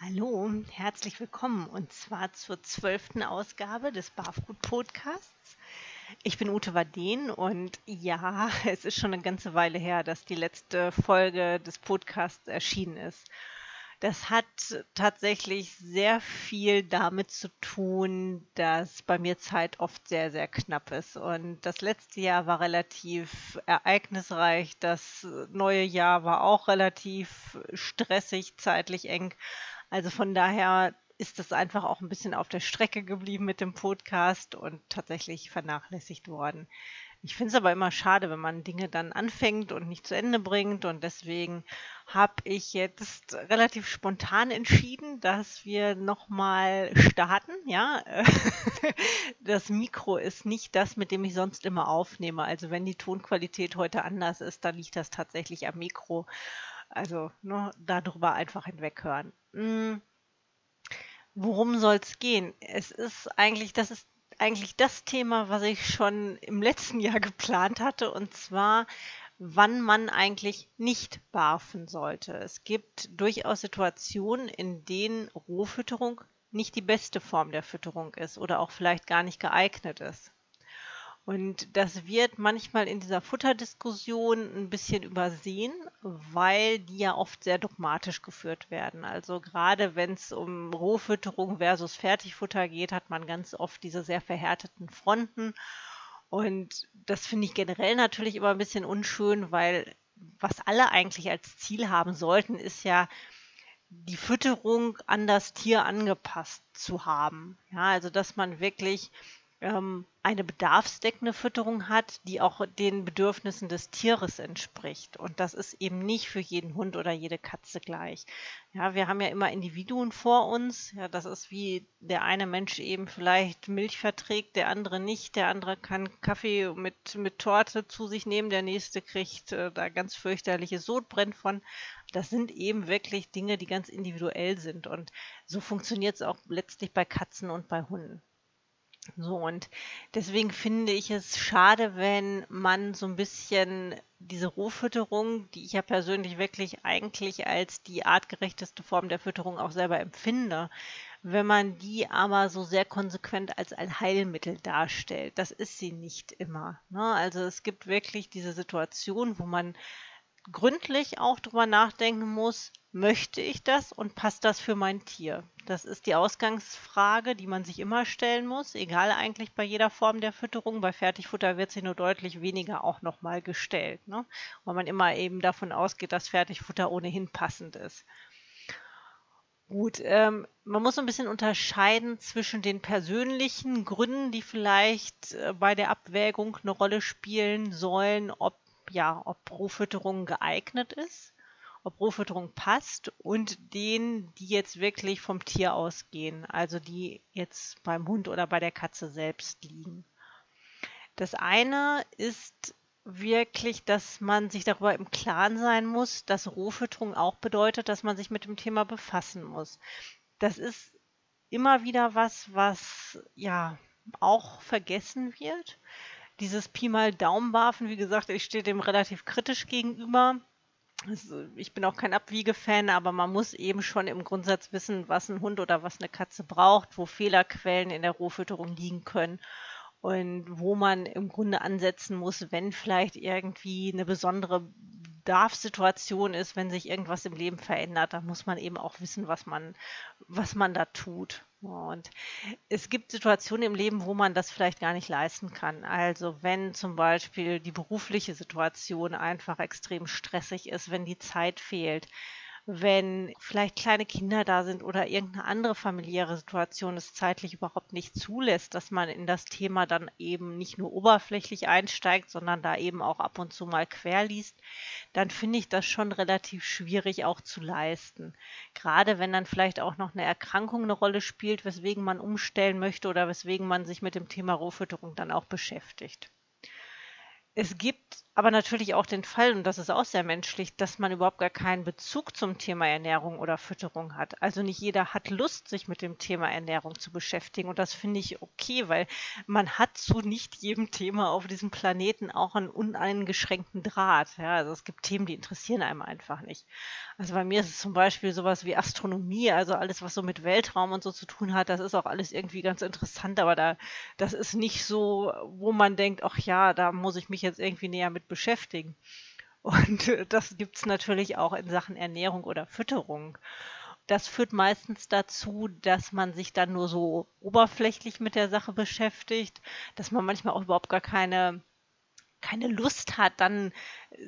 Hallo, herzlich willkommen und zwar zur zwölften Ausgabe des Barfood Podcasts. Ich bin Ute Waden und ja, es ist schon eine ganze Weile her, dass die letzte Folge des Podcasts erschienen ist. Das hat tatsächlich sehr viel damit zu tun, dass bei mir Zeit oft sehr, sehr knapp ist. Und das letzte Jahr war relativ ereignisreich. Das neue Jahr war auch relativ stressig, zeitlich eng. Also von daher ist es einfach auch ein bisschen auf der Strecke geblieben mit dem Podcast und tatsächlich vernachlässigt worden. Ich finde es aber immer schade, wenn man Dinge dann anfängt und nicht zu Ende bringt. Und deswegen habe ich jetzt relativ spontan entschieden, dass wir nochmal starten. Ja, das Mikro ist nicht das, mit dem ich sonst immer aufnehme. Also wenn die Tonqualität heute anders ist, dann liegt das tatsächlich am Mikro. Also ne, darüber einfach hinweghören. Hm. Worum soll es gehen? Es ist eigentlich, das ist eigentlich das Thema, was ich schon im letzten Jahr geplant hatte, und zwar, wann man eigentlich nicht barfen sollte. Es gibt durchaus Situationen, in denen Rohfütterung nicht die beste Form der Fütterung ist oder auch vielleicht gar nicht geeignet ist. Und das wird manchmal in dieser Futterdiskussion ein bisschen übersehen, weil die ja oft sehr dogmatisch geführt werden. Also gerade wenn es um Rohfütterung versus Fertigfutter geht, hat man ganz oft diese sehr verhärteten Fronten. Und das finde ich generell natürlich immer ein bisschen unschön, weil was alle eigentlich als Ziel haben sollten, ist ja, die Fütterung an das Tier angepasst zu haben. Ja, also dass man wirklich ähm, eine bedarfsdeckende Fütterung hat, die auch den Bedürfnissen des Tieres entspricht. Und das ist eben nicht für jeden Hund oder jede Katze gleich. Ja, wir haben ja immer Individuen vor uns. Ja, das ist wie der eine Mensch eben vielleicht Milch verträgt, der andere nicht. Der andere kann Kaffee mit, mit Torte zu sich nehmen, der nächste kriegt äh, da ganz fürchterliche Sodbrennen von. Das sind eben wirklich Dinge, die ganz individuell sind. Und so funktioniert es auch letztlich bei Katzen und bei Hunden. So, und deswegen finde ich es schade, wenn man so ein bisschen diese Rohfütterung, die ich ja persönlich wirklich eigentlich als die artgerechteste Form der Fütterung auch selber empfinde, wenn man die aber so sehr konsequent als ein Heilmittel darstellt. Das ist sie nicht immer. Ne? Also es gibt wirklich diese Situation, wo man gründlich auch drüber nachdenken muss, möchte ich das und passt das für mein Tier? Das ist die Ausgangsfrage, die man sich immer stellen muss, egal eigentlich bei jeder Form der Fütterung. Bei Fertigfutter wird sie nur deutlich weniger auch nochmal gestellt, ne? weil man immer eben davon ausgeht, dass Fertigfutter ohnehin passend ist. Gut, ähm, man muss ein bisschen unterscheiden zwischen den persönlichen Gründen, die vielleicht äh, bei der Abwägung eine Rolle spielen sollen, ob ja, ob Rohfütterung geeignet ist, ob Rohfütterung passt und denen, die jetzt wirklich vom Tier ausgehen, also die jetzt beim Hund oder bei der Katze selbst liegen. Das eine ist wirklich, dass man sich darüber im Klaren sein muss, dass Rohfütterung auch bedeutet, dass man sich mit dem Thema befassen muss. Das ist immer wieder was, was ja auch vergessen wird. Dieses Pi mal Daumenbarfen, wie gesagt, ich stehe dem relativ kritisch gegenüber. Also ich bin auch kein Abwiegefan, aber man muss eben schon im Grundsatz wissen, was ein Hund oder was eine Katze braucht, wo Fehlerquellen in der Rohfütterung liegen können und wo man im Grunde ansetzen muss, wenn vielleicht irgendwie eine besondere Bedarfssituation ist, wenn sich irgendwas im Leben verändert, dann muss man eben auch wissen, was man, was man da tut. Und es gibt Situationen im Leben, wo man das vielleicht gar nicht leisten kann. Also wenn zum Beispiel die berufliche Situation einfach extrem stressig ist, wenn die Zeit fehlt, wenn vielleicht kleine Kinder da sind oder irgendeine andere familiäre Situation es zeitlich überhaupt nicht zulässt, dass man in das Thema dann eben nicht nur oberflächlich einsteigt, sondern da eben auch ab und zu mal quer liest, dann finde ich das schon relativ schwierig auch zu leisten. Gerade wenn dann vielleicht auch noch eine Erkrankung eine Rolle spielt, weswegen man umstellen möchte oder weswegen man sich mit dem Thema Rohfütterung dann auch beschäftigt. Es gibt aber natürlich auch den Fall, und das ist auch sehr menschlich, dass man überhaupt gar keinen Bezug zum Thema Ernährung oder Fütterung hat. Also nicht jeder hat Lust, sich mit dem Thema Ernährung zu beschäftigen. Und das finde ich okay, weil man hat zu nicht jedem Thema auf diesem Planeten auch einen uneingeschränkten Draht. Ja, also es gibt Themen, die interessieren einem einfach nicht. Also bei mir ist es zum Beispiel sowas wie Astronomie, also alles, was so mit Weltraum und so zu tun hat, das ist auch alles irgendwie ganz interessant, aber da, das ist nicht so, wo man denkt, ach ja, da muss ich mich jetzt irgendwie näher mit beschäftigen. Und das gibt es natürlich auch in Sachen Ernährung oder Fütterung. Das führt meistens dazu, dass man sich dann nur so oberflächlich mit der Sache beschäftigt, dass man manchmal auch überhaupt gar keine keine Lust hat, dann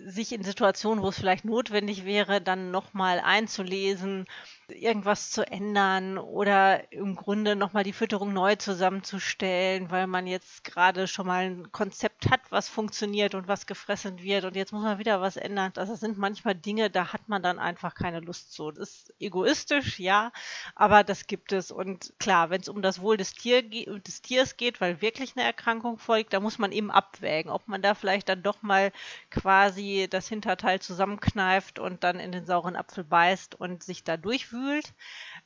sich in Situationen, wo es vielleicht notwendig wäre, dann nochmal einzulesen, irgendwas zu ändern oder im Grunde nochmal die Fütterung neu zusammenzustellen, weil man jetzt gerade schon mal ein Konzept hat, was funktioniert und was gefressen wird und jetzt muss man wieder was ändern. Das sind manchmal Dinge, da hat man dann einfach keine Lust zu. Das ist egoistisch, ja, aber das gibt es. Und klar, wenn es um das Wohl des, Tier, des Tiers geht, weil wirklich eine Erkrankung folgt, da muss man eben abwägen, ob man da vielleicht dann doch mal quasi das Hinterteil zusammenkneift und dann in den sauren Apfel beißt und sich da durchwühlt.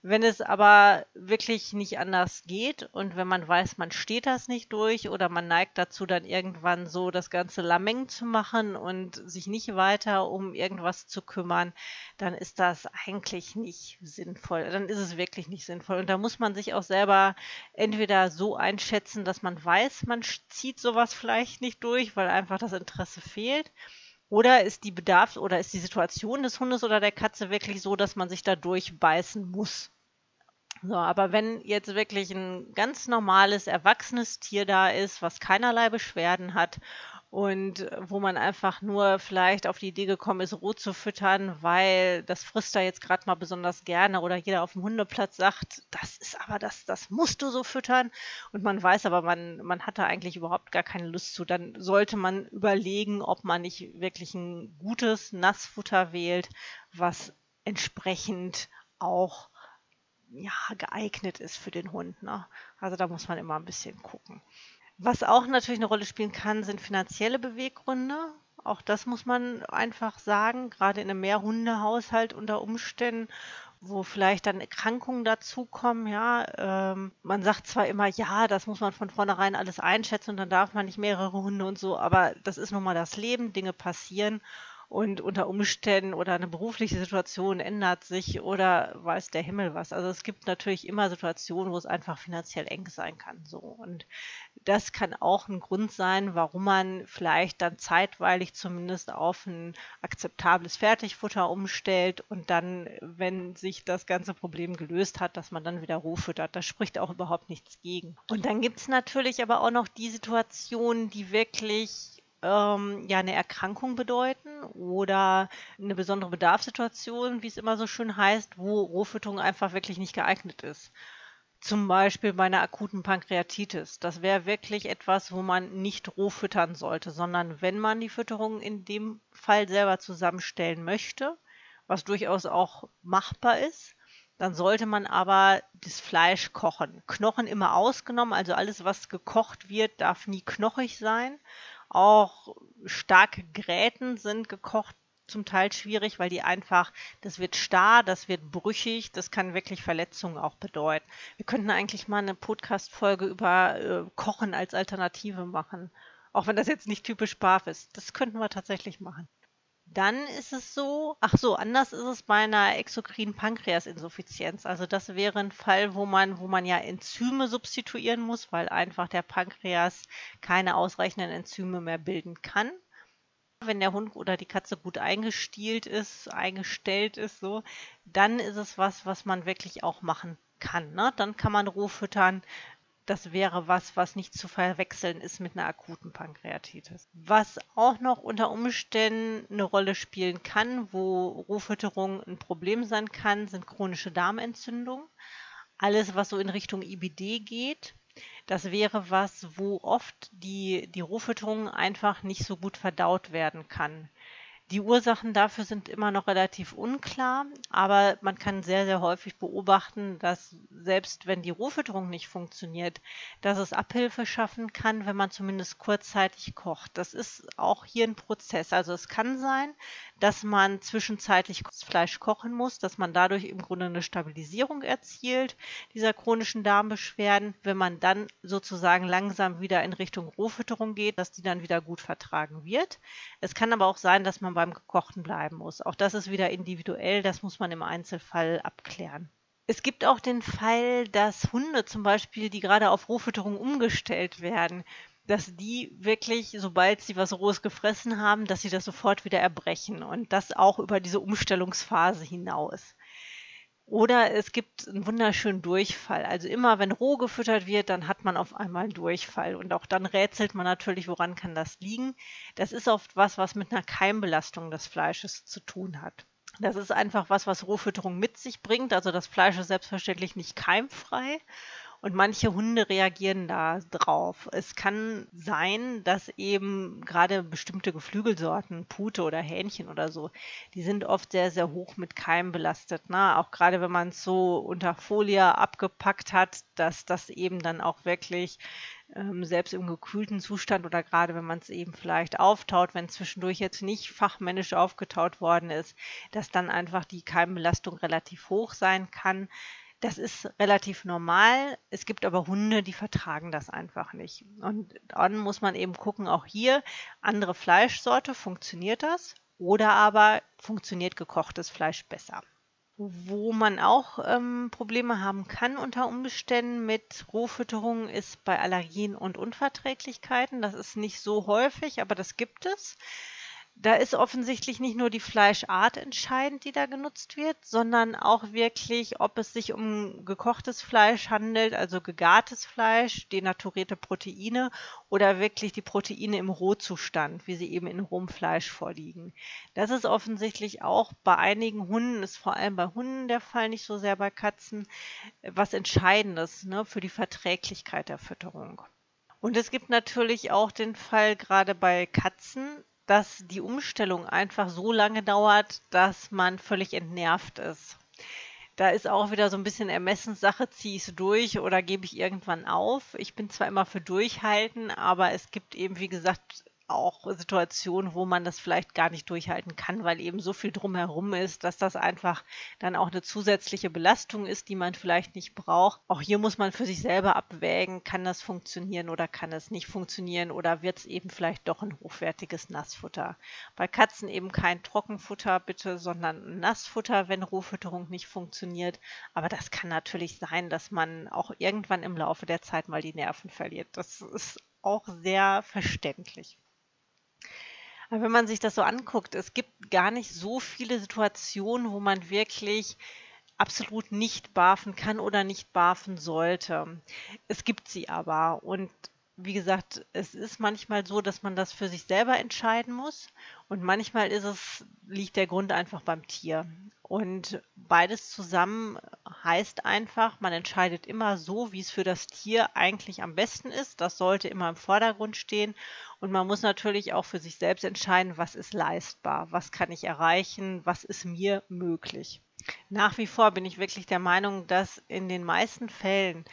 Wenn es aber wirklich nicht anders geht und wenn man weiß, man steht das nicht durch oder man neigt dazu, dann irgendwann so das ganze Lameng zu machen und sich nicht weiter um irgendwas zu kümmern, dann ist das eigentlich nicht sinnvoll. Dann ist es wirklich nicht sinnvoll. Und da muss man sich auch selber entweder so einschätzen, dass man weiß, man zieht sowas vielleicht nicht durch, weil einfach das Interesse fehlt. Oder ist die Bedarfs- oder ist die Situation des Hundes oder der Katze wirklich so, dass man sich da durchbeißen muss? So, aber wenn jetzt wirklich ein ganz normales, erwachsenes Tier da ist, was keinerlei Beschwerden hat und wo man einfach nur vielleicht auf die Idee gekommen ist, roh zu füttern, weil das frisst er jetzt gerade mal besonders gerne oder jeder auf dem Hundeplatz sagt, das ist aber das, das musst du so füttern. Und man weiß aber, man, man hat da eigentlich überhaupt gar keine Lust zu, dann sollte man überlegen, ob man nicht wirklich ein gutes Nassfutter wählt, was entsprechend auch ja, geeignet ist für den Hund. Ne? Also da muss man immer ein bisschen gucken. Was auch natürlich eine Rolle spielen kann, sind finanzielle Beweggründe. Auch das muss man einfach sagen, gerade in einem Mehrhundehaushalt unter Umständen, wo vielleicht dann Erkrankungen dazukommen. Ja, ähm, man sagt zwar immer, ja, das muss man von vornherein alles einschätzen und dann darf man nicht mehrere Hunde und so, aber das ist nun mal das Leben, Dinge passieren und unter Umständen oder eine berufliche Situation ändert sich oder weiß der Himmel was. Also es gibt natürlich immer Situationen, wo es einfach finanziell eng sein kann. So. Und das kann auch ein Grund sein, warum man vielleicht dann zeitweilig zumindest auf ein akzeptables Fertigfutter umstellt und dann, wenn sich das ganze Problem gelöst hat, dass man dann wieder roh füttert. Da spricht auch überhaupt nichts gegen. Und dann gibt es natürlich aber auch noch die Situationen, die wirklich ähm, ja eine Erkrankung bedeuten oder eine besondere Bedarfssituation, wie es immer so schön heißt, wo Rohfütterung einfach wirklich nicht geeignet ist. Zum Beispiel bei einer akuten Pankreatitis. Das wäre wirklich etwas, wo man nicht roh füttern sollte, sondern wenn man die Fütterung in dem Fall selber zusammenstellen möchte, was durchaus auch machbar ist, dann sollte man aber das Fleisch kochen. Knochen immer ausgenommen, also alles, was gekocht wird, darf nie knochig sein. Auch starke Gräten sind gekocht zum Teil schwierig, weil die einfach, das wird starr, das wird brüchig, das kann wirklich Verletzungen auch bedeuten. Wir könnten eigentlich mal eine Podcast-Folge über äh, Kochen als Alternative machen. Auch wenn das jetzt nicht typisch BAF ist. Das könnten wir tatsächlich machen. Dann ist es so, ach so, anders ist es bei einer exokrinen Pankreasinsuffizienz. Also das wäre ein Fall, wo man, wo man ja Enzyme substituieren muss, weil einfach der Pankreas keine ausreichenden Enzyme mehr bilden kann. Wenn der Hund oder die Katze gut eingestielt ist, eingestellt ist, so, dann ist es was, was man wirklich auch machen kann. Ne? Dann kann man roh füttern, das wäre was, was nicht zu verwechseln ist mit einer akuten Pankreatitis. Was auch noch unter Umständen eine Rolle spielen kann, wo Rohfütterung ein Problem sein kann, sind chronische Darmentzündungen. Alles, was so in Richtung IBD geht, das wäre was, wo oft die, die Rohfütterung einfach nicht so gut verdaut werden kann. Die Ursachen dafür sind immer noch relativ unklar, aber man kann sehr, sehr häufig beobachten, dass selbst wenn die Rohfütterung nicht funktioniert, dass es Abhilfe schaffen kann, wenn man zumindest kurzzeitig kocht. Das ist auch hier ein Prozess. Also es kann sein, dass man zwischenzeitlich Fleisch kochen muss, dass man dadurch im Grunde eine Stabilisierung erzielt dieser chronischen Darmbeschwerden. Wenn man dann sozusagen langsam wieder in Richtung Rohfütterung geht, dass die dann wieder gut vertragen wird. Es kann aber auch sein, dass man beim Gekochten bleiben muss. Auch das ist wieder individuell, das muss man im Einzelfall abklären. Es gibt auch den Fall, dass Hunde zum Beispiel, die gerade auf Rohfütterung umgestellt werden, dass die wirklich, sobald sie was Rohes gefressen haben, dass sie das sofort wieder erbrechen und das auch über diese Umstellungsphase hinaus. Oder es gibt einen wunderschönen Durchfall. Also immer, wenn roh gefüttert wird, dann hat man auf einmal einen Durchfall. Und auch dann rätselt man natürlich, woran kann das liegen. Das ist oft was, was mit einer Keimbelastung des Fleisches zu tun hat. Das ist einfach was, was Rohfütterung mit sich bringt. Also das Fleisch ist selbstverständlich nicht keimfrei. Und manche Hunde reagieren da drauf. Es kann sein, dass eben gerade bestimmte Geflügelsorten, Pute oder Hähnchen oder so, die sind oft sehr, sehr hoch mit Keimen belastet. Ne? Auch gerade wenn man es so unter Folie abgepackt hat, dass das eben dann auch wirklich ähm, selbst im gekühlten Zustand oder gerade wenn man es eben vielleicht auftaut, wenn zwischendurch jetzt nicht fachmännisch aufgetaut worden ist, dass dann einfach die Keimbelastung relativ hoch sein kann. Das ist relativ normal. Es gibt aber Hunde, die vertragen das einfach nicht. Und dann muss man eben gucken, auch hier, andere Fleischsorte, funktioniert das? Oder aber funktioniert gekochtes Fleisch besser? Wo man auch ähm, Probleme haben kann unter Umständen mit Rohfütterung ist bei Allergien und Unverträglichkeiten. Das ist nicht so häufig, aber das gibt es. Da ist offensichtlich nicht nur die Fleischart entscheidend, die da genutzt wird, sondern auch wirklich, ob es sich um gekochtes Fleisch handelt, also gegartes Fleisch, denaturierte Proteine oder wirklich die Proteine im Rohzustand, wie sie eben in rohem Fleisch vorliegen. Das ist offensichtlich auch bei einigen Hunden, ist vor allem bei Hunden der Fall, nicht so sehr bei Katzen, was Entscheidendes ne, für die Verträglichkeit der Fütterung. Und es gibt natürlich auch den Fall gerade bei Katzen, dass die Umstellung einfach so lange dauert, dass man völlig entnervt ist. Da ist auch wieder so ein bisschen Ermessenssache, ziehe ich es durch oder gebe ich irgendwann auf. Ich bin zwar immer für Durchhalten, aber es gibt eben, wie gesagt, auch Situationen, wo man das vielleicht gar nicht durchhalten kann, weil eben so viel drumherum ist, dass das einfach dann auch eine zusätzliche Belastung ist, die man vielleicht nicht braucht. Auch hier muss man für sich selber abwägen, kann das funktionieren oder kann es nicht funktionieren oder wird es eben vielleicht doch ein hochwertiges Nassfutter. Bei Katzen eben kein Trockenfutter bitte, sondern Nassfutter, wenn Rohfütterung nicht funktioniert. Aber das kann natürlich sein, dass man auch irgendwann im Laufe der Zeit mal die Nerven verliert. Das ist auch sehr verständlich. Aber wenn man sich das so anguckt, es gibt gar nicht so viele Situationen, wo man wirklich absolut nicht barfen kann oder nicht barfen sollte. Es gibt sie aber und wie gesagt, es ist manchmal so, dass man das für sich selber entscheiden muss und manchmal ist es, liegt der Grund einfach beim Tier. Und beides zusammen heißt einfach, man entscheidet immer so, wie es für das Tier eigentlich am besten ist. Das sollte immer im Vordergrund stehen. Und man muss natürlich auch für sich selbst entscheiden, was ist leistbar, was kann ich erreichen, was ist mir möglich. Nach wie vor bin ich wirklich der Meinung, dass in den meisten Fällen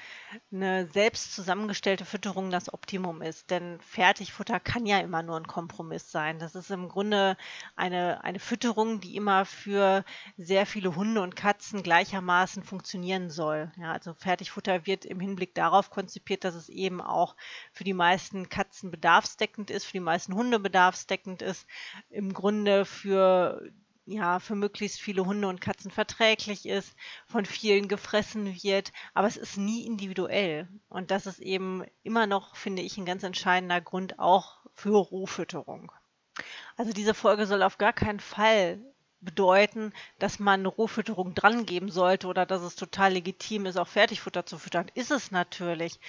eine selbst zusammengestellte Fütterung das Optimum ist. Denn Fertigfutter kann ja immer nur ein Kompromiss sein. Das ist im Grunde eine, eine Fütterung, die immer für sehr viele Hunde und Katzen gleichermaßen funktionieren soll. Ja, also Fertigfutter wird im Hinblick darauf konzipiert, dass es eben auch für die meisten Katzen bedarfsdeckend ist, für die meisten Hunde bedarfsdeckend ist. Im Grunde für ja, für möglichst viele Hunde und Katzen verträglich ist, von vielen gefressen wird, aber es ist nie individuell. Und das ist eben immer noch, finde ich, ein ganz entscheidender Grund auch für Rohfütterung. Also diese Folge soll auf gar keinen Fall bedeuten, dass man Rohfütterung drangeben sollte oder dass es total legitim ist, auch Fertigfutter zu füttern. Ist es natürlich.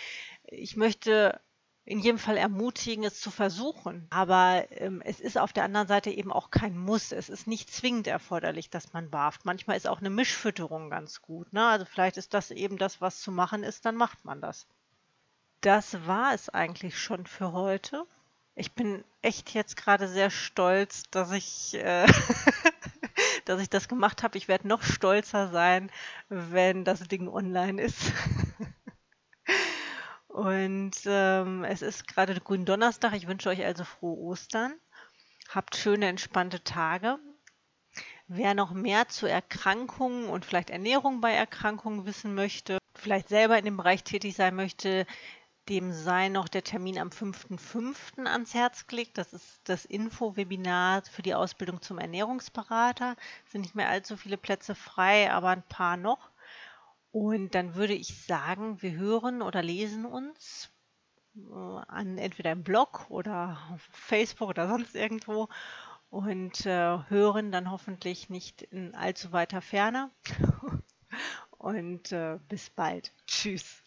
Ich möchte in jedem Fall ermutigen, es zu versuchen. Aber ähm, es ist auf der anderen Seite eben auch kein Muss. Es ist nicht zwingend erforderlich, dass man barft. Manchmal ist auch eine Mischfütterung ganz gut. Ne? Also vielleicht ist das eben das, was zu machen ist, dann macht man das. Das war es eigentlich schon für heute. Ich bin echt jetzt gerade sehr stolz, dass ich, äh, dass ich das gemacht habe. Ich werde noch stolzer sein, wenn das Ding online ist. Und ähm, es ist gerade Gründonnerstag. Ich wünsche euch also frohe Ostern. Habt schöne, entspannte Tage. Wer noch mehr zu Erkrankungen und vielleicht Ernährung bei Erkrankungen wissen möchte, vielleicht selber in dem Bereich tätig sein möchte, dem sei noch der Termin am 5.5. ans Herz gelegt. Das ist das Info-Webinar für die Ausbildung zum Ernährungsberater. Es sind nicht mehr allzu viele Plätze frei, aber ein paar noch. Und dann würde ich sagen, wir hören oder lesen uns äh, an entweder im Blog oder auf Facebook oder sonst irgendwo und äh, hören dann hoffentlich nicht in allzu weiter Ferne. und äh, bis bald. Tschüss.